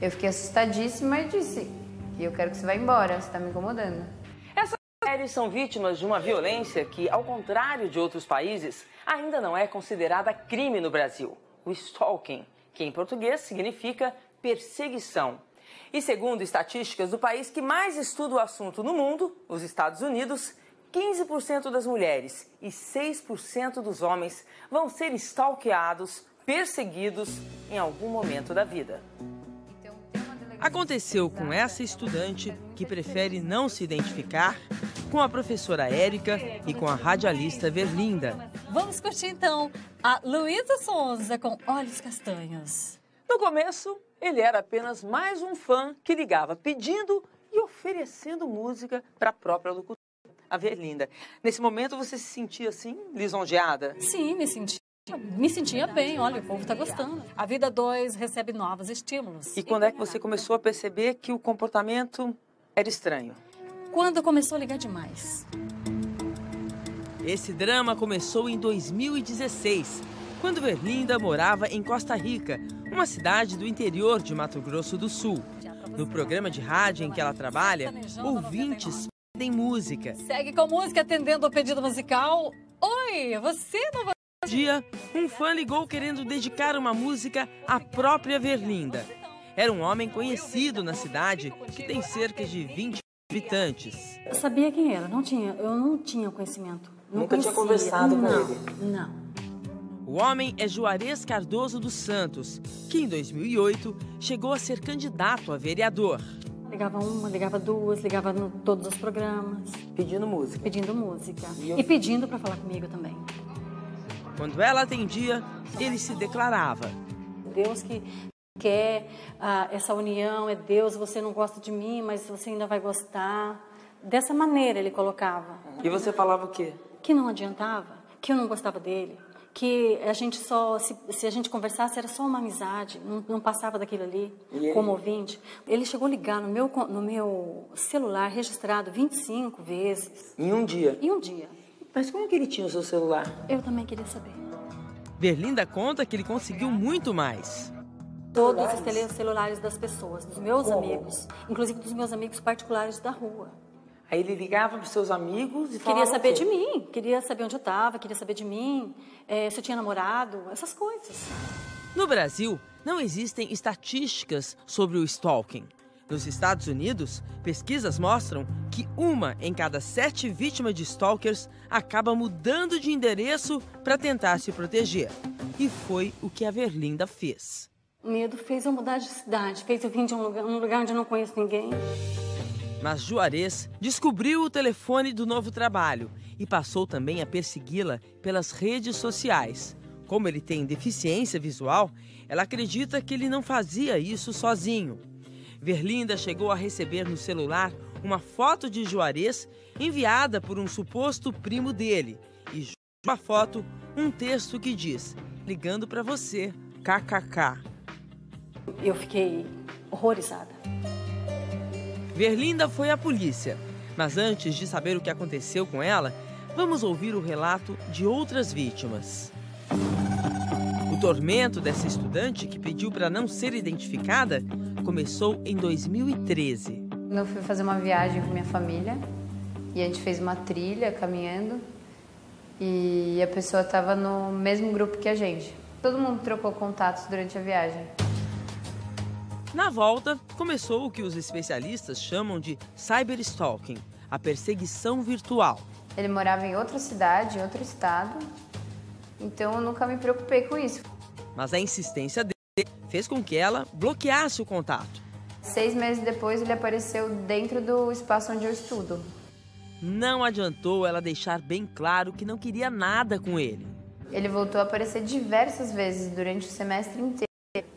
Eu fiquei assustadíssima e disse: eu quero que você vá embora, você está me incomodando. Essas mulheres são vítimas de uma violência que, ao contrário de outros países, ainda não é considerada crime no Brasil: o stalking, que em português significa perseguição. E segundo estatísticas do país que mais estuda o assunto no mundo, os Estados Unidos, 15% das mulheres e 6% dos homens vão ser stalkeados, perseguidos em algum momento da vida. Aconteceu com essa estudante que prefere não se identificar, com a professora Érica e com a radialista Verlinda. Vamos curtir então a Luísa Sonza com Olhos Castanhos. No começo, ele era apenas mais um fã que ligava pedindo e oferecendo música para a própria locutora a Verlinda. Nesse momento você se sentia assim, lisonjeada? Sim, me sentia. Me sentia bem, olha, o povo está gostando. A vida 2 recebe novos estímulos. E quando é que você começou a perceber que o comportamento era estranho? Quando começou a ligar demais. Esse drama começou em 2016, quando Verlinda morava em Costa Rica, uma cidade do interior de Mato Grosso do Sul. No programa de rádio em que ela trabalha, ouvintes tem música. Segue com música atendendo ao pedido musical. Oi, você não vai. Um dia, um fã ligou querendo dedicar uma música à própria Verlinda. Era um homem conhecido na cidade que tem cerca de 20 habitantes. Eu sabia quem era, não tinha, eu não tinha conhecimento. Não Nunca conhecia. tinha conversado não, com ele? Não. O homem é Juarez Cardoso dos Santos, que em 2008 chegou a ser candidato a vereador. Ligava uma, ligava duas, ligava em todos os programas. Pedindo música. Pedindo música. E, eu... e pedindo para falar comigo também. Quando ela atendia, ele se declarava. Deus que quer ah, essa união, é Deus, você não gosta de mim, mas você ainda vai gostar. Dessa maneira ele colocava. E você falava o quê? Que não adiantava, que eu não gostava dele, que a gente só, se, se, a gente conversasse, era só uma amizade, não, não passava daquilo ali, como ouvinte. Ele chegou a ligar no meu, no meu celular registrado 25 vezes. Em um dia? Em um dia. Mas como que ele tinha o seu celular? Eu também queria saber. Berlinda conta que ele conseguiu muito mais. Todos os celulares das pessoas, dos meus como? amigos, inclusive dos meus amigos particulares da rua. Aí ele ligava para os seus amigos e Queria saber de mim, queria saber onde eu estava, queria saber de mim, é, se eu tinha namorado, essas coisas. No Brasil, não existem estatísticas sobre o stalking. Nos Estados Unidos, pesquisas mostram que uma em cada sete vítimas de stalkers acaba mudando de endereço para tentar se proteger. E foi o que a Verlinda fez. O medo fez eu mudar de cidade, fez eu vir de um lugar, um lugar onde eu não conheço ninguém. Mas Juarez descobriu o telefone do novo trabalho e passou também a persegui-la pelas redes sociais. Como ele tem deficiência visual, ela acredita que ele não fazia isso sozinho. Verlinda chegou a receber no celular uma foto de Juarez enviada por um suposto primo dele e junto à foto um texto que diz: ligando para você, kkk. Eu fiquei horrorizada. Verlinda foi à polícia, mas antes de saber o que aconteceu com ela, vamos ouvir o relato de outras vítimas. O tormento dessa estudante que pediu para não ser identificada começou em 2013. Eu fui fazer uma viagem com minha família e a gente fez uma trilha caminhando e a pessoa estava no mesmo grupo que a gente. Todo mundo trocou contatos durante a viagem. Na volta, começou o que os especialistas chamam de cyberstalking, a perseguição virtual. Ele morava em outra cidade, em outro estado, então eu nunca me preocupei com isso. Mas a insistência dele fez com que ela bloqueasse o contato. Seis meses depois, ele apareceu dentro do espaço onde eu estudo. Não adiantou ela deixar bem claro que não queria nada com ele. Ele voltou a aparecer diversas vezes durante o semestre inteiro.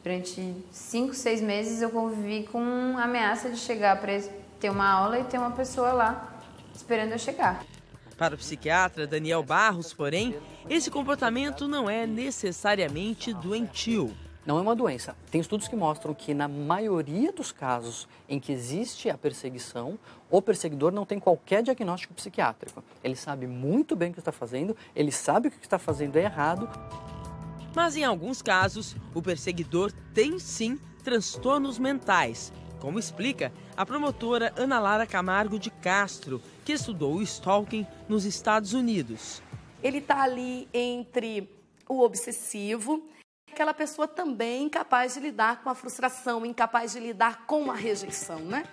Durante cinco, seis meses eu convivi com a ameaça de chegar para ter uma aula e ter uma pessoa lá esperando eu chegar. Para o psiquiatra Daniel Barros, porém, esse comportamento não é necessariamente doentio. Não é uma doença. Tem estudos que mostram que, na maioria dos casos em que existe a perseguição, o perseguidor não tem qualquer diagnóstico psiquiátrico. Ele sabe muito bem o que está fazendo, ele sabe que o que está fazendo é errado mas em alguns casos, o perseguidor tem sim transtornos mentais, como explica a promotora Ana Lara Camargo de Castro, que estudou o stalking nos Estados Unidos. Ele está ali entre o obsessivo, aquela pessoa também incapaz de lidar com a frustração, incapaz de lidar com a rejeição, né?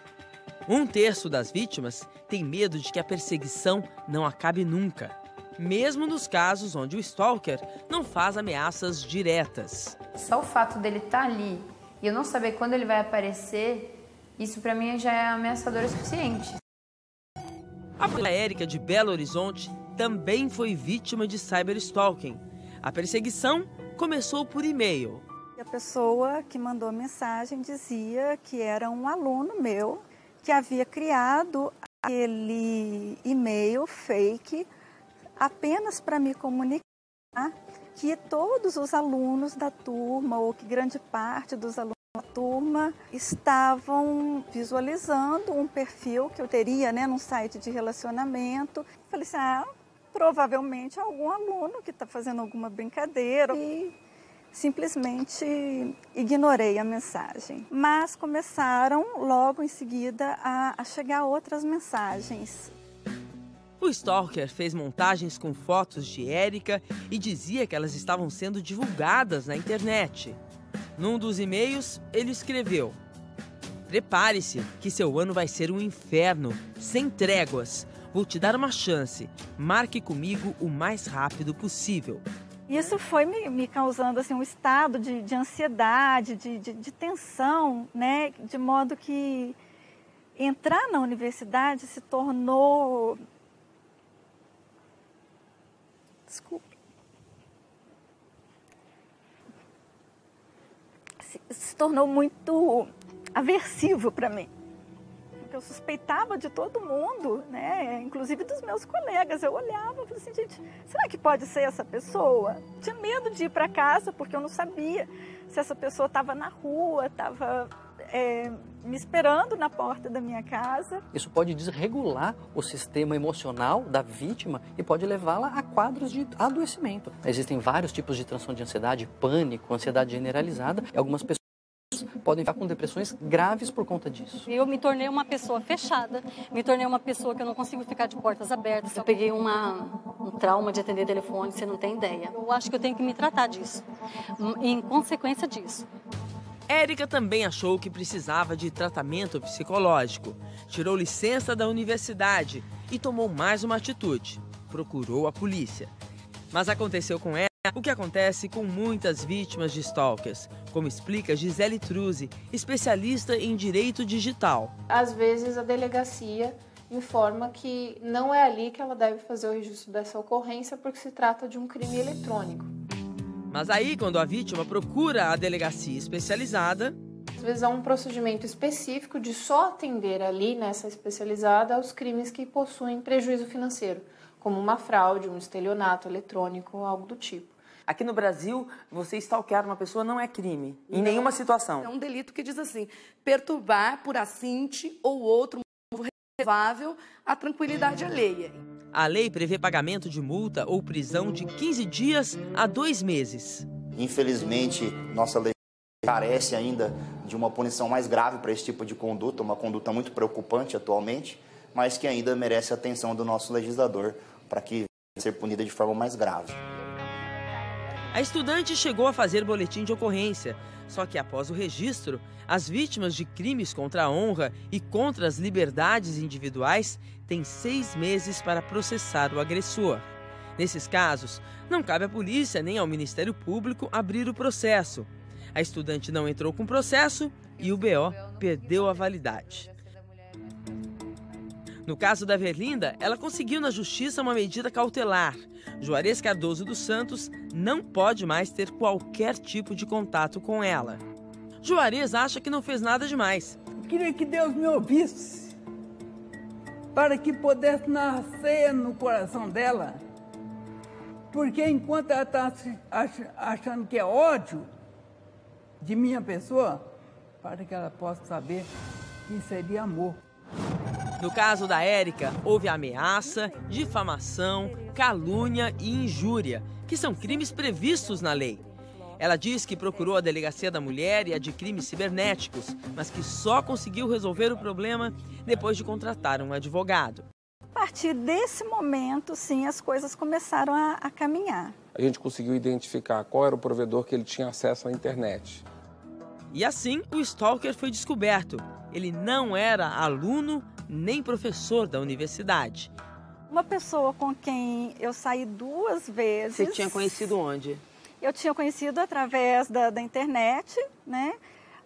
Um terço das vítimas tem medo de que a perseguição não acabe nunca, mesmo nos casos onde o stalker não faz ameaças diretas. Só o fato dele estar tá ali e eu não saber quando ele vai aparecer, isso para mim já é ameaçador o suficiente. A Érica de Belo Horizonte também foi vítima de cyberstalking. A perseguição começou por e-mail. A pessoa que mandou a mensagem dizia que era um aluno meu que havia criado aquele e-mail fake apenas para me comunicar que todos os alunos da turma, ou que grande parte dos alunos da turma, estavam visualizando um perfil que eu teria né, num site de relacionamento. Falei assim, ah, provavelmente algum aluno que está fazendo alguma brincadeira. E simplesmente ignorei a mensagem. Mas começaram logo em seguida a, a chegar outras mensagens. O Stalker fez montagens com fotos de Érica e dizia que elas estavam sendo divulgadas na internet. Num dos e-mails, ele escreveu: Prepare-se, que seu ano vai ser um inferno, sem tréguas. Vou te dar uma chance. Marque comigo o mais rápido possível. Isso foi me, me causando assim, um estado de, de ansiedade, de, de, de tensão, né? de modo que entrar na universidade se tornou Desculpe. Se, se tornou muito aversivo para mim. Porque eu suspeitava de todo mundo, né? inclusive dos meus colegas. Eu olhava e falei assim, gente, será que pode ser essa pessoa? Tinha medo de ir para casa porque eu não sabia se essa pessoa estava na rua, estava é, me esperando na porta da minha casa. Isso pode desregular o sistema emocional da vítima e pode levá-la a quadros de adoecimento. Existem vários tipos de transtorno de ansiedade, pânico, ansiedade generalizada, e algumas pessoas podem ficar com depressões graves por conta disso. Eu me tornei uma pessoa fechada, me tornei uma pessoa que eu não consigo ficar de portas abertas. Eu peguei uma, um trauma de atender telefone, você não tem ideia. Eu acho que eu tenho que me tratar disso, em consequência disso. Érica também achou que precisava de tratamento psicológico. Tirou licença da universidade e tomou mais uma atitude: procurou a polícia. Mas aconteceu com ela o que acontece com muitas vítimas de stalkers, como explica Gisele Truzzi, especialista em direito digital. Às vezes a delegacia informa que não é ali que ela deve fazer o registro dessa ocorrência porque se trata de um crime eletrônico. Mas aí, quando a vítima procura a delegacia especializada. Às vezes há um procedimento específico de só atender ali nessa especializada aos crimes que possuem prejuízo financeiro, como uma fraude, um estelionato eletrônico, algo do tipo. Aqui no Brasil, você stalkear uma pessoa não é crime, em não, nenhuma situação. É um delito que diz assim: perturbar por assinte ou outro relevável a tranquilidade alheia. A lei prevê pagamento de multa ou prisão de 15 dias a dois meses. Infelizmente, nossa lei carece ainda de uma punição mais grave para esse tipo de conduta, uma conduta muito preocupante atualmente, mas que ainda merece a atenção do nosso legislador para que ser punida de forma mais grave. A estudante chegou a fazer boletim de ocorrência, só que após o registro, as vítimas de crimes contra a honra e contra as liberdades individuais têm seis meses para processar o agressor. Nesses casos, não cabe à polícia nem ao Ministério Público abrir o processo. A estudante não entrou com processo e o BO perdeu a validade. No caso da Verlinda, ela conseguiu na justiça uma medida cautelar. Juarez Cardoso dos Santos não pode mais ter qualquer tipo de contato com ela. Juarez acha que não fez nada demais. Queria que Deus me ouvisse, para que pudesse nascer no coração dela. Porque enquanto ela está achando que é ódio de minha pessoa, para que ela possa saber que seria amor. No caso da Érica, houve ameaça, difamação, calúnia e injúria, que são crimes previstos na lei. Ela diz que procurou a Delegacia da Mulher e a de Crimes Cibernéticos, mas que só conseguiu resolver o problema depois de contratar um advogado. A partir desse momento, sim, as coisas começaram a, a caminhar. A gente conseguiu identificar qual era o provedor que ele tinha acesso à internet. E assim o Stalker foi descoberto. Ele não era aluno nem professor da universidade. Uma pessoa com quem eu saí duas vezes. Você tinha conhecido onde? Eu tinha conhecido através da, da internet, né?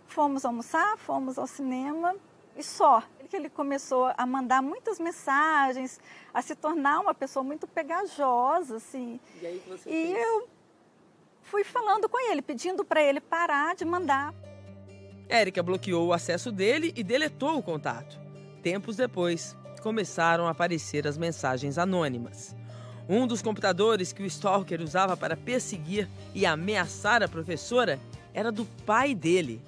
Fomos almoçar, fomos ao cinema e só. Que ele começou a mandar muitas mensagens, a se tornar uma pessoa muito pegajosa, assim. E aí você E fez? eu fui falando com ele, pedindo para ele parar de mandar. Érica bloqueou o acesso dele e deletou o contato. Tempos depois, começaram a aparecer as mensagens anônimas. Um dos computadores que o Stalker usava para perseguir e ameaçar a professora era do pai dele.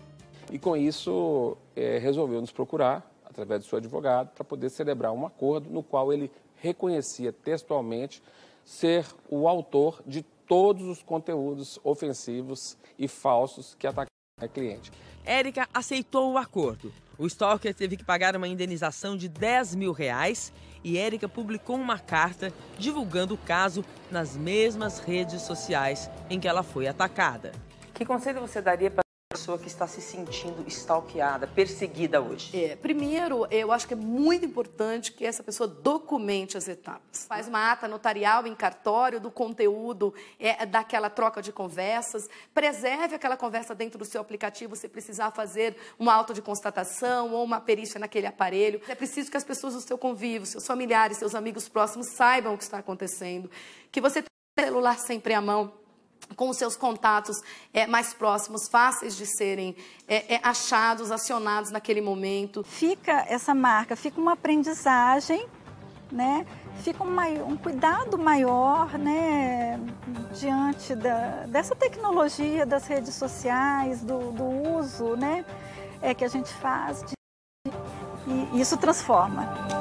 E com isso, é, resolveu nos procurar, através do seu advogado, para poder celebrar um acordo no qual ele reconhecia textualmente ser o autor de todos os conteúdos ofensivos e falsos que atacaram a cliente. Érica aceitou o acordo. O Stalker teve que pagar uma indenização de 10 mil reais e Érica publicou uma carta divulgando o caso nas mesmas redes sociais em que ela foi atacada. Que conselho você daria para pessoa que está se sentindo stalkeada, perseguida hoje? É, primeiro, eu acho que é muito importante que essa pessoa documente as etapas. Faz uma ata notarial em cartório do conteúdo é, daquela troca de conversas, preserve aquela conversa dentro do seu aplicativo se precisar fazer uma auto de constatação ou uma perícia naquele aparelho. É preciso que as pessoas do seu convívio, seus familiares, seus amigos próximos saibam o que está acontecendo, que você tenha o celular sempre à mão com os seus contatos é, mais próximos, fáceis de serem é, é, achados, acionados naquele momento. Fica essa marca, fica uma aprendizagem, né? Fica um, um cuidado maior, né? Diante da, dessa tecnologia das redes sociais, do, do uso, né? É que a gente faz de, e isso transforma.